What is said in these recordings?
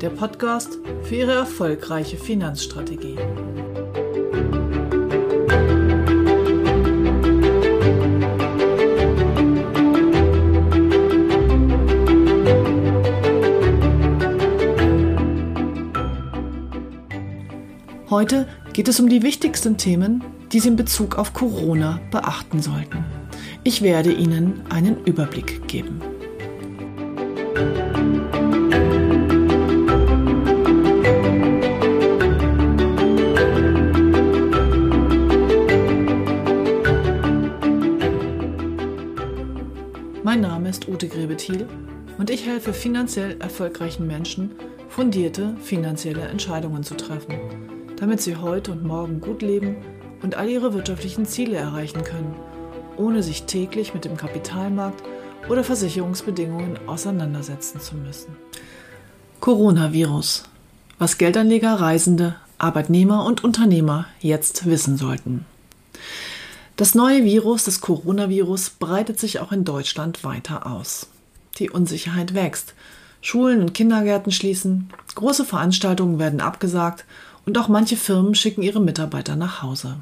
Der Podcast für Ihre erfolgreiche Finanzstrategie. Heute geht es um die wichtigsten Themen, die Sie in Bezug auf Corona beachten sollten. Ich werde Ihnen einen Überblick geben. Ute Grebethiel und ich helfe finanziell erfolgreichen Menschen, fundierte finanzielle Entscheidungen zu treffen damit sie heute und morgen gut leben und all ihre wirtschaftlichen Ziele erreichen können, ohne sich täglich mit dem Kapitalmarkt oder Versicherungsbedingungen auseinandersetzen zu müssen. Coronavirus. Was Geldanleger, Reisende, Arbeitnehmer und Unternehmer jetzt wissen sollten. Das neue Virus, das Coronavirus, breitet sich auch in Deutschland weiter aus. Die Unsicherheit wächst. Schulen und Kindergärten schließen, große Veranstaltungen werden abgesagt und auch manche Firmen schicken ihre Mitarbeiter nach Hause.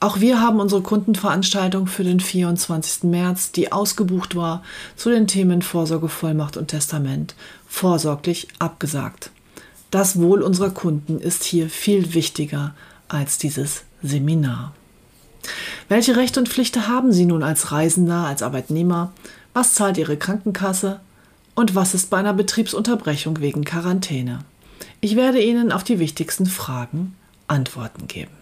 Auch wir haben unsere Kundenveranstaltung für den 24. März, die ausgebucht war, zu den Themen Vorsorgevollmacht und Testament, vorsorglich abgesagt. Das Wohl unserer Kunden ist hier viel wichtiger als dieses Seminar. Welche Rechte und Pflichten haben Sie nun als Reisender, als Arbeitnehmer? Was zahlt Ihre Krankenkasse? Und was ist bei einer Betriebsunterbrechung wegen Quarantäne? Ich werde Ihnen auf die wichtigsten Fragen Antworten geben.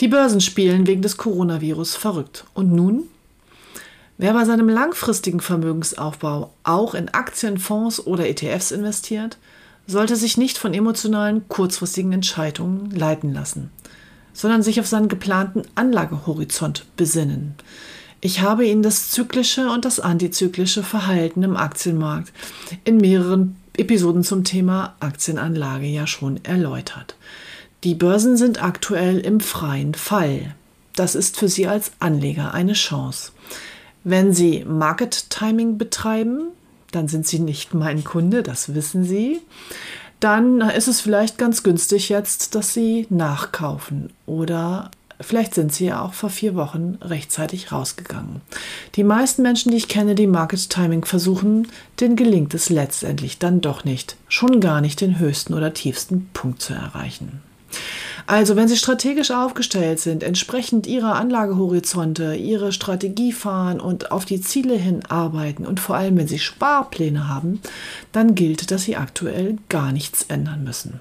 Die Börsen spielen wegen des Coronavirus verrückt. Und nun? Wer bei seinem langfristigen Vermögensaufbau auch in Aktien, Fonds oder ETFs investiert, sollte sich nicht von emotionalen, kurzfristigen Entscheidungen leiten lassen, sondern sich auf seinen geplanten Anlagehorizont besinnen. Ich habe Ihnen das zyklische und das antizyklische Verhalten im Aktienmarkt in mehreren Episoden zum Thema Aktienanlage ja schon erläutert. Die Börsen sind aktuell im freien Fall. Das ist für Sie als Anleger eine Chance. Wenn Sie Market Timing betreiben, dann sind Sie nicht mein Kunde, das wissen Sie. Dann ist es vielleicht ganz günstig jetzt, dass Sie nachkaufen oder Vielleicht sind sie ja auch vor vier Wochen rechtzeitig rausgegangen. Die meisten Menschen, die ich kenne, die Market Timing versuchen, denen gelingt es letztendlich dann doch nicht, schon gar nicht den höchsten oder tiefsten Punkt zu erreichen. Also, wenn Sie strategisch aufgestellt sind, entsprechend Ihrer Anlagehorizonte, Ihre Strategie fahren und auf die Ziele hin arbeiten und vor allem, wenn Sie Sparpläne haben, dann gilt, dass Sie aktuell gar nichts ändern müssen.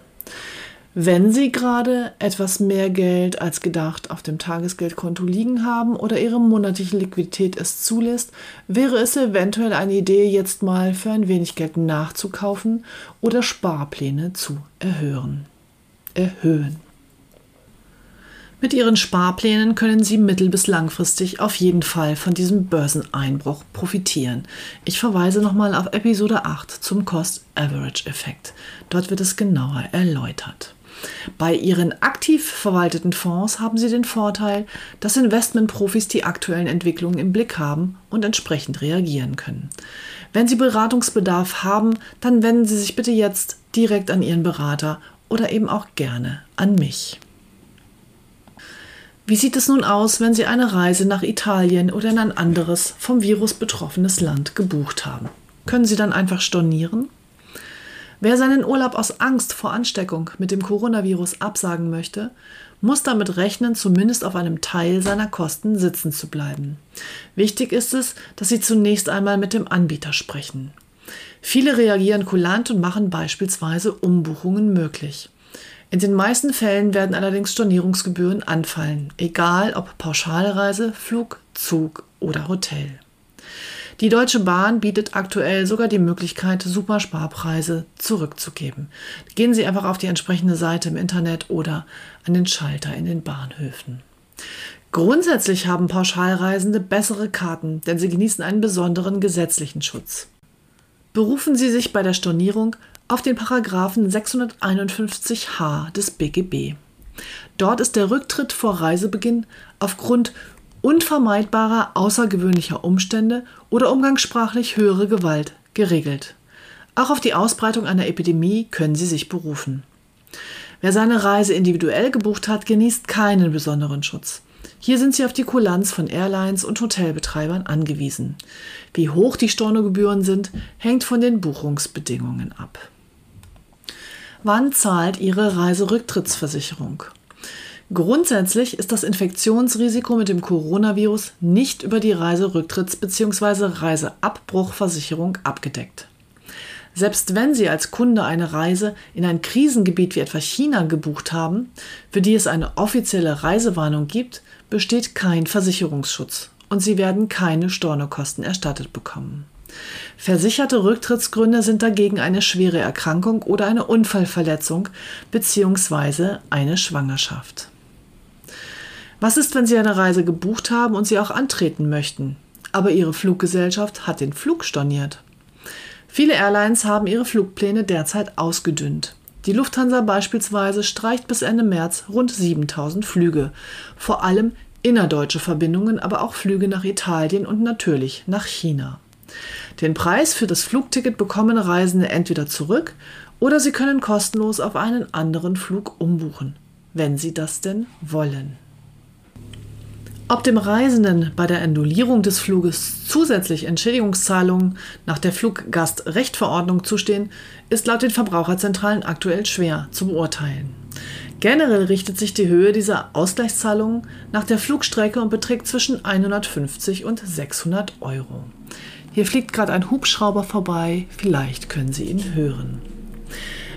Wenn Sie gerade etwas mehr Geld als gedacht auf dem Tagesgeldkonto liegen haben oder Ihre monatliche Liquidität es zulässt, wäre es eventuell eine Idee, jetzt mal für ein wenig Geld nachzukaufen oder Sparpläne zu erhöhen. erhöhen. Mit Ihren Sparplänen können Sie mittel- bis langfristig auf jeden Fall von diesem Börseneinbruch profitieren. Ich verweise nochmal auf Episode 8 zum Cost-Average-Effekt. Dort wird es genauer erläutert. Bei Ihren aktiv verwalteten Fonds haben Sie den Vorteil, dass Investmentprofis die aktuellen Entwicklungen im Blick haben und entsprechend reagieren können. Wenn Sie Beratungsbedarf haben, dann wenden Sie sich bitte jetzt direkt an Ihren Berater oder eben auch gerne an mich. Wie sieht es nun aus, wenn Sie eine Reise nach Italien oder in ein anderes vom Virus betroffenes Land gebucht haben? Können Sie dann einfach stornieren? Wer seinen Urlaub aus Angst vor Ansteckung mit dem Coronavirus absagen möchte, muss damit rechnen, zumindest auf einem Teil seiner Kosten sitzen zu bleiben. Wichtig ist es, dass Sie zunächst einmal mit dem Anbieter sprechen. Viele reagieren kulant und machen beispielsweise Umbuchungen möglich. In den meisten Fällen werden allerdings Stornierungsgebühren anfallen, egal ob Pauschalreise, Flug, Zug oder Hotel. Die Deutsche Bahn bietet aktuell sogar die Möglichkeit, Supersparpreise zurückzugeben. Gehen Sie einfach auf die entsprechende Seite im Internet oder an den Schalter in den Bahnhöfen. Grundsätzlich haben Pauschalreisende bessere Karten, denn sie genießen einen besonderen gesetzlichen Schutz. Berufen Sie sich bei der Stornierung auf den Paragraphen 651h des BGB. Dort ist der Rücktritt vor Reisebeginn aufgrund unvermeidbarer außergewöhnlicher Umstände oder umgangssprachlich höhere Gewalt geregelt. Auch auf die Ausbreitung einer Epidemie können Sie sich berufen. Wer seine Reise individuell gebucht hat, genießt keinen besonderen Schutz. Hier sind Sie auf die Kulanz von Airlines und Hotelbetreibern angewiesen. Wie hoch die Stornogebühren sind, hängt von den Buchungsbedingungen ab. Wann zahlt Ihre Reiserücktrittsversicherung? Grundsätzlich ist das Infektionsrisiko mit dem Coronavirus nicht über die Reiserücktritts- bzw. Reiseabbruchversicherung abgedeckt. Selbst wenn Sie als Kunde eine Reise in ein Krisengebiet wie etwa China gebucht haben, für die es eine offizielle Reisewarnung gibt, besteht kein Versicherungsschutz und Sie werden keine Stornokosten erstattet bekommen. Versicherte Rücktrittsgründe sind dagegen eine schwere Erkrankung oder eine Unfallverletzung bzw. eine Schwangerschaft. Was ist, wenn Sie eine Reise gebucht haben und Sie auch antreten möchten, aber Ihre Fluggesellschaft hat den Flug storniert? Viele Airlines haben ihre Flugpläne derzeit ausgedünnt. Die Lufthansa beispielsweise streicht bis Ende März rund 7000 Flüge, vor allem innerdeutsche Verbindungen, aber auch Flüge nach Italien und natürlich nach China. Den Preis für das Flugticket bekommen Reisende entweder zurück oder sie können kostenlos auf einen anderen Flug umbuchen, wenn sie das denn wollen. Ob dem Reisenden bei der Annullierung des Fluges zusätzlich Entschädigungszahlungen nach der Fluggastrechtverordnung zustehen, ist laut den Verbraucherzentralen aktuell schwer zu beurteilen. Generell richtet sich die Höhe dieser Ausgleichszahlungen nach der Flugstrecke und beträgt zwischen 150 und 600 Euro. Hier fliegt gerade ein Hubschrauber vorbei, vielleicht können Sie ihn hören.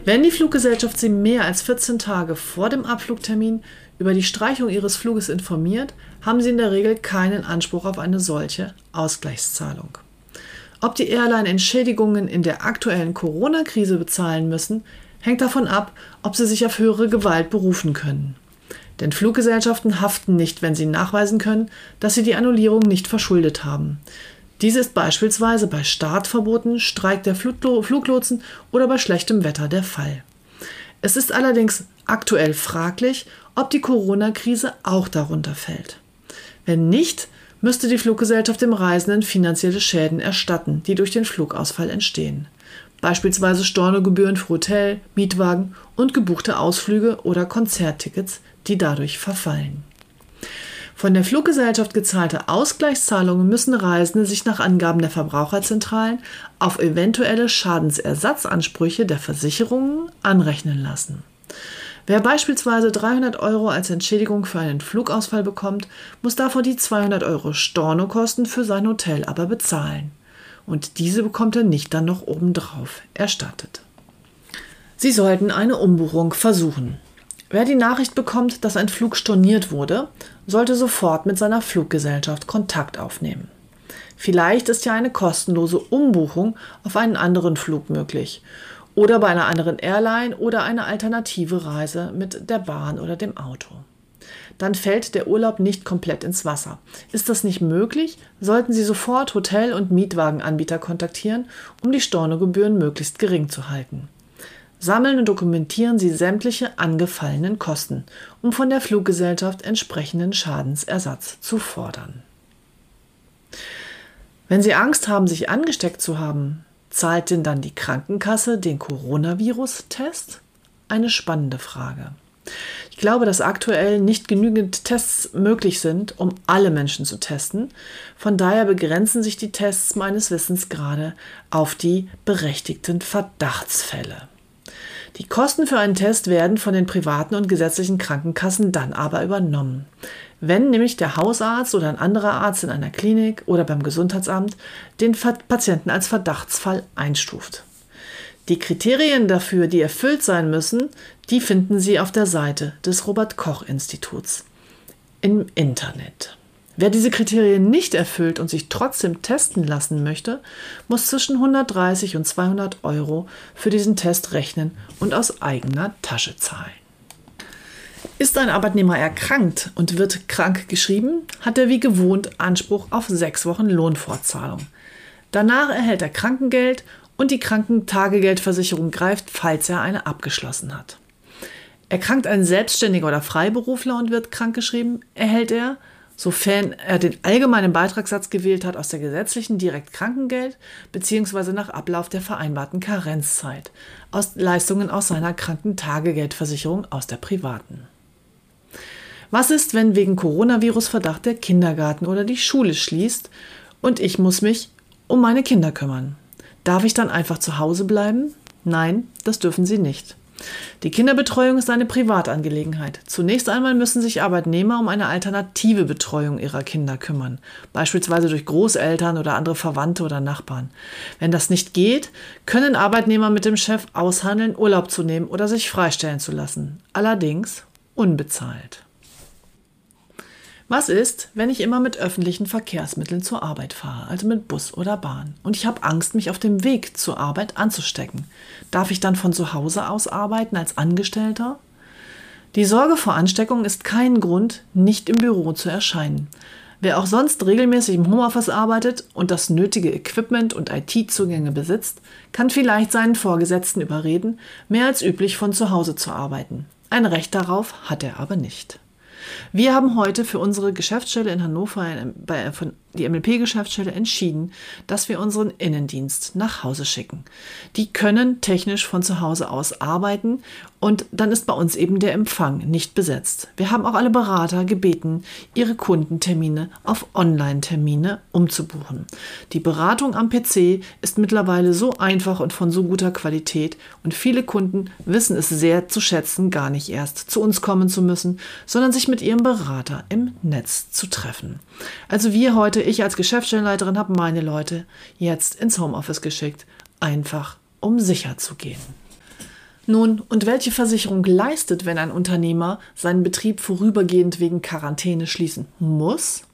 Wenn die Fluggesellschaft Sie mehr als 14 Tage vor dem Abflugtermin über die Streichung Ihres Fluges informiert, haben Sie in der Regel keinen Anspruch auf eine solche Ausgleichszahlung. Ob die Airline Entschädigungen in der aktuellen Corona-Krise bezahlen müssen, hängt davon ab, ob sie sich auf höhere Gewalt berufen können. Denn Fluggesellschaften haften nicht, wenn sie nachweisen können, dass sie die Annullierung nicht verschuldet haben. Dies ist beispielsweise bei Startverboten, Streik der Fluglotsen oder bei schlechtem Wetter der Fall. Es ist allerdings aktuell fraglich, ob die Corona-Krise auch darunter fällt. Wenn nicht, müsste die Fluggesellschaft dem Reisenden finanzielle Schäden erstatten, die durch den Flugausfall entstehen. Beispielsweise Stornogebühren für Hotel, Mietwagen und gebuchte Ausflüge oder Konzerttickets, die dadurch verfallen. Von der Fluggesellschaft gezahlte Ausgleichszahlungen müssen Reisende sich nach Angaben der Verbraucherzentralen auf eventuelle Schadensersatzansprüche der Versicherungen anrechnen lassen. Wer beispielsweise 300 Euro als Entschädigung für einen Flugausfall bekommt, muss davon die 200 Euro Stornokosten für sein Hotel aber bezahlen. Und diese bekommt er nicht dann noch obendrauf erstattet. Sie sollten eine Umbuchung versuchen. Wer die Nachricht bekommt, dass ein Flug storniert wurde, sollte sofort mit seiner Fluggesellschaft Kontakt aufnehmen. Vielleicht ist ja eine kostenlose Umbuchung auf einen anderen Flug möglich oder bei einer anderen Airline oder eine alternative Reise mit der Bahn oder dem Auto. Dann fällt der Urlaub nicht komplett ins Wasser. Ist das nicht möglich, sollten Sie sofort Hotel- und Mietwagenanbieter kontaktieren, um die Stornogebühren möglichst gering zu halten. Sammeln und dokumentieren Sie sämtliche angefallenen Kosten, um von der Fluggesellschaft entsprechenden Schadensersatz zu fordern. Wenn Sie Angst haben, sich angesteckt zu haben, Zahlt denn dann die Krankenkasse den Coronavirus-Test? Eine spannende Frage. Ich glaube, dass aktuell nicht genügend Tests möglich sind, um alle Menschen zu testen. Von daher begrenzen sich die Tests meines Wissens gerade auf die berechtigten Verdachtsfälle. Die Kosten für einen Test werden von den privaten und gesetzlichen Krankenkassen dann aber übernommen. Wenn nämlich der Hausarzt oder ein anderer Arzt in einer Klinik oder beim Gesundheitsamt den Patienten als Verdachtsfall einstuft. Die Kriterien dafür, die erfüllt sein müssen, die finden Sie auf der Seite des Robert Koch Instituts im Internet. Wer diese Kriterien nicht erfüllt und sich trotzdem testen lassen möchte, muss zwischen 130 und 200 Euro für diesen Test rechnen und aus eigener Tasche zahlen. Ist ein Arbeitnehmer erkrankt und wird krank geschrieben, hat er wie gewohnt Anspruch auf sechs Wochen Lohnfortzahlung. Danach erhält er Krankengeld und die Krankentagegeldversicherung greift, falls er eine abgeschlossen hat. Erkrankt ein Selbstständiger oder Freiberufler und wird krankgeschrieben, erhält er, sofern er den allgemeinen Beitragssatz gewählt hat, aus der gesetzlichen direkt Krankengeld bzw. nach Ablauf der vereinbarten Karenzzeit aus Leistungen aus seiner Krankentagegeldversicherung aus der privaten. Was ist, wenn wegen Coronavirus-Verdacht der Kindergarten oder die Schule schließt und ich muss mich um meine Kinder kümmern? Darf ich dann einfach zu Hause bleiben? Nein, das dürfen Sie nicht. Die Kinderbetreuung ist eine Privatangelegenheit. Zunächst einmal müssen sich Arbeitnehmer um eine alternative Betreuung ihrer Kinder kümmern, beispielsweise durch Großeltern oder andere Verwandte oder Nachbarn. Wenn das nicht geht, können Arbeitnehmer mit dem Chef aushandeln, Urlaub zu nehmen oder sich freistellen zu lassen, allerdings unbezahlt. Was ist, wenn ich immer mit öffentlichen Verkehrsmitteln zur Arbeit fahre, also mit Bus oder Bahn, und ich habe Angst, mich auf dem Weg zur Arbeit anzustecken? Darf ich dann von zu Hause aus arbeiten als Angestellter? Die Sorge vor Ansteckung ist kein Grund, nicht im Büro zu erscheinen. Wer auch sonst regelmäßig im Homeoffice arbeitet und das nötige Equipment und IT-Zugänge besitzt, kann vielleicht seinen Vorgesetzten überreden, mehr als üblich von zu Hause zu arbeiten. Ein Recht darauf hat er aber nicht. Wir haben heute für unsere Geschäftsstelle in Hannover, bei, von, die MLP-Geschäftsstelle, entschieden, dass wir unseren Innendienst nach Hause schicken. Die können technisch von zu Hause aus arbeiten und dann ist bei uns eben der Empfang nicht besetzt. Wir haben auch alle Berater gebeten, ihre Kundentermine auf Online-Termine umzubuchen. Die Beratung am PC ist mittlerweile so einfach und von so guter Qualität und viele Kunden wissen es sehr zu schätzen, gar nicht erst zu uns kommen zu müssen, sondern sich mit ihrem Berater im Netz zu treffen. Also wir heute, ich als Geschäftsstellenleiterin habe meine Leute jetzt ins Homeoffice geschickt, einfach um sicher zu gehen. Nun, und welche Versicherung leistet, wenn ein Unternehmer seinen Betrieb vorübergehend wegen Quarantäne schließen muss?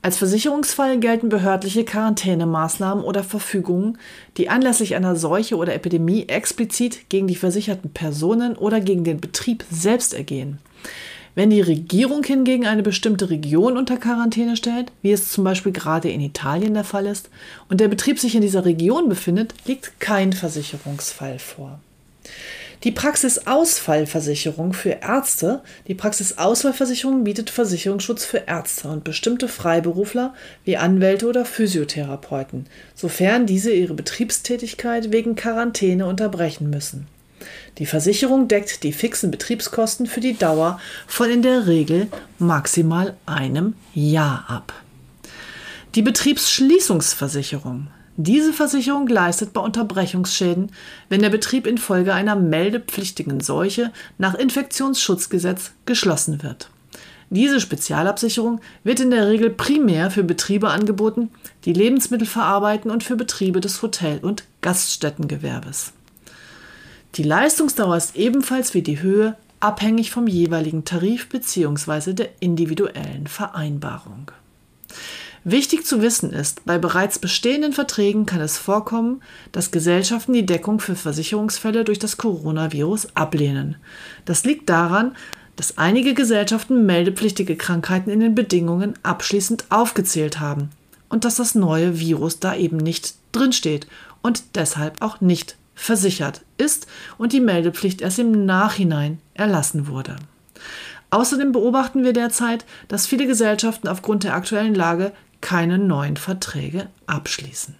Als Versicherungsfall gelten behördliche Quarantänemaßnahmen oder Verfügungen, die anlässlich einer Seuche oder Epidemie explizit gegen die versicherten Personen oder gegen den Betrieb selbst ergehen. Wenn die Regierung hingegen eine bestimmte Region unter Quarantäne stellt, wie es zum Beispiel gerade in Italien der Fall ist, und der Betrieb sich in dieser Region befindet, liegt kein Versicherungsfall vor. Die Praxisausfallversicherung für Ärzte. Die Praxisausfallversicherung bietet Versicherungsschutz für Ärzte und bestimmte Freiberufler wie Anwälte oder Physiotherapeuten, sofern diese ihre Betriebstätigkeit wegen Quarantäne unterbrechen müssen. Die Versicherung deckt die fixen Betriebskosten für die Dauer von in der Regel maximal einem Jahr ab. Die Betriebsschließungsversicherung. Diese Versicherung leistet bei Unterbrechungsschäden, wenn der Betrieb infolge einer meldepflichtigen Seuche nach Infektionsschutzgesetz geschlossen wird. Diese Spezialabsicherung wird in der Regel primär für Betriebe angeboten, die Lebensmittel verarbeiten und für Betriebe des Hotel- und Gaststättengewerbes. Die Leistungsdauer ist ebenfalls wie die Höhe abhängig vom jeweiligen Tarif bzw. der individuellen Vereinbarung. Wichtig zu wissen ist, bei bereits bestehenden Verträgen kann es vorkommen, dass Gesellschaften die Deckung für Versicherungsfälle durch das Coronavirus ablehnen. Das liegt daran, dass einige Gesellschaften meldepflichtige Krankheiten in den Bedingungen abschließend aufgezählt haben und dass das neue Virus da eben nicht drinsteht und deshalb auch nicht versichert ist und die Meldepflicht erst im Nachhinein erlassen wurde. Außerdem beobachten wir derzeit, dass viele Gesellschaften aufgrund der aktuellen Lage keine neuen Verträge abschließen.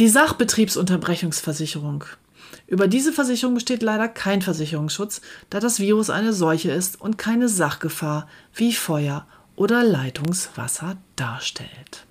Die Sachbetriebsunterbrechungsversicherung. Über diese Versicherung besteht leider kein Versicherungsschutz, da das Virus eine Seuche ist und keine Sachgefahr wie Feuer oder Leitungswasser darstellt.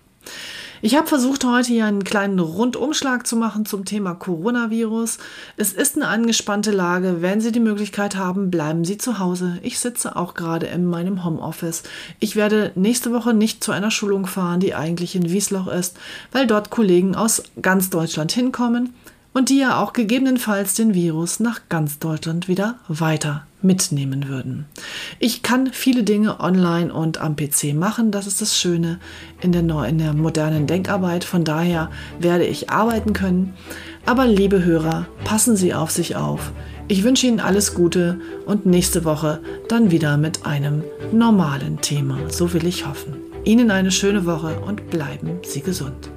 Ich habe versucht, heute hier einen kleinen Rundumschlag zu machen zum Thema Coronavirus. Es ist eine angespannte Lage. Wenn Sie die Möglichkeit haben, bleiben Sie zu Hause. Ich sitze auch gerade in meinem Homeoffice. Ich werde nächste Woche nicht zu einer Schulung fahren, die eigentlich in Wiesloch ist, weil dort Kollegen aus ganz Deutschland hinkommen und die ja auch gegebenenfalls den Virus nach ganz Deutschland wieder weiter mitnehmen würden. Ich kann viele Dinge online und am PC machen, das ist das Schöne in der, in der modernen Denkarbeit. Von daher werde ich arbeiten können. Aber liebe Hörer, passen Sie auf sich auf. Ich wünsche Ihnen alles Gute und nächste Woche dann wieder mit einem normalen Thema. So will ich hoffen. Ihnen eine schöne Woche und bleiben Sie gesund.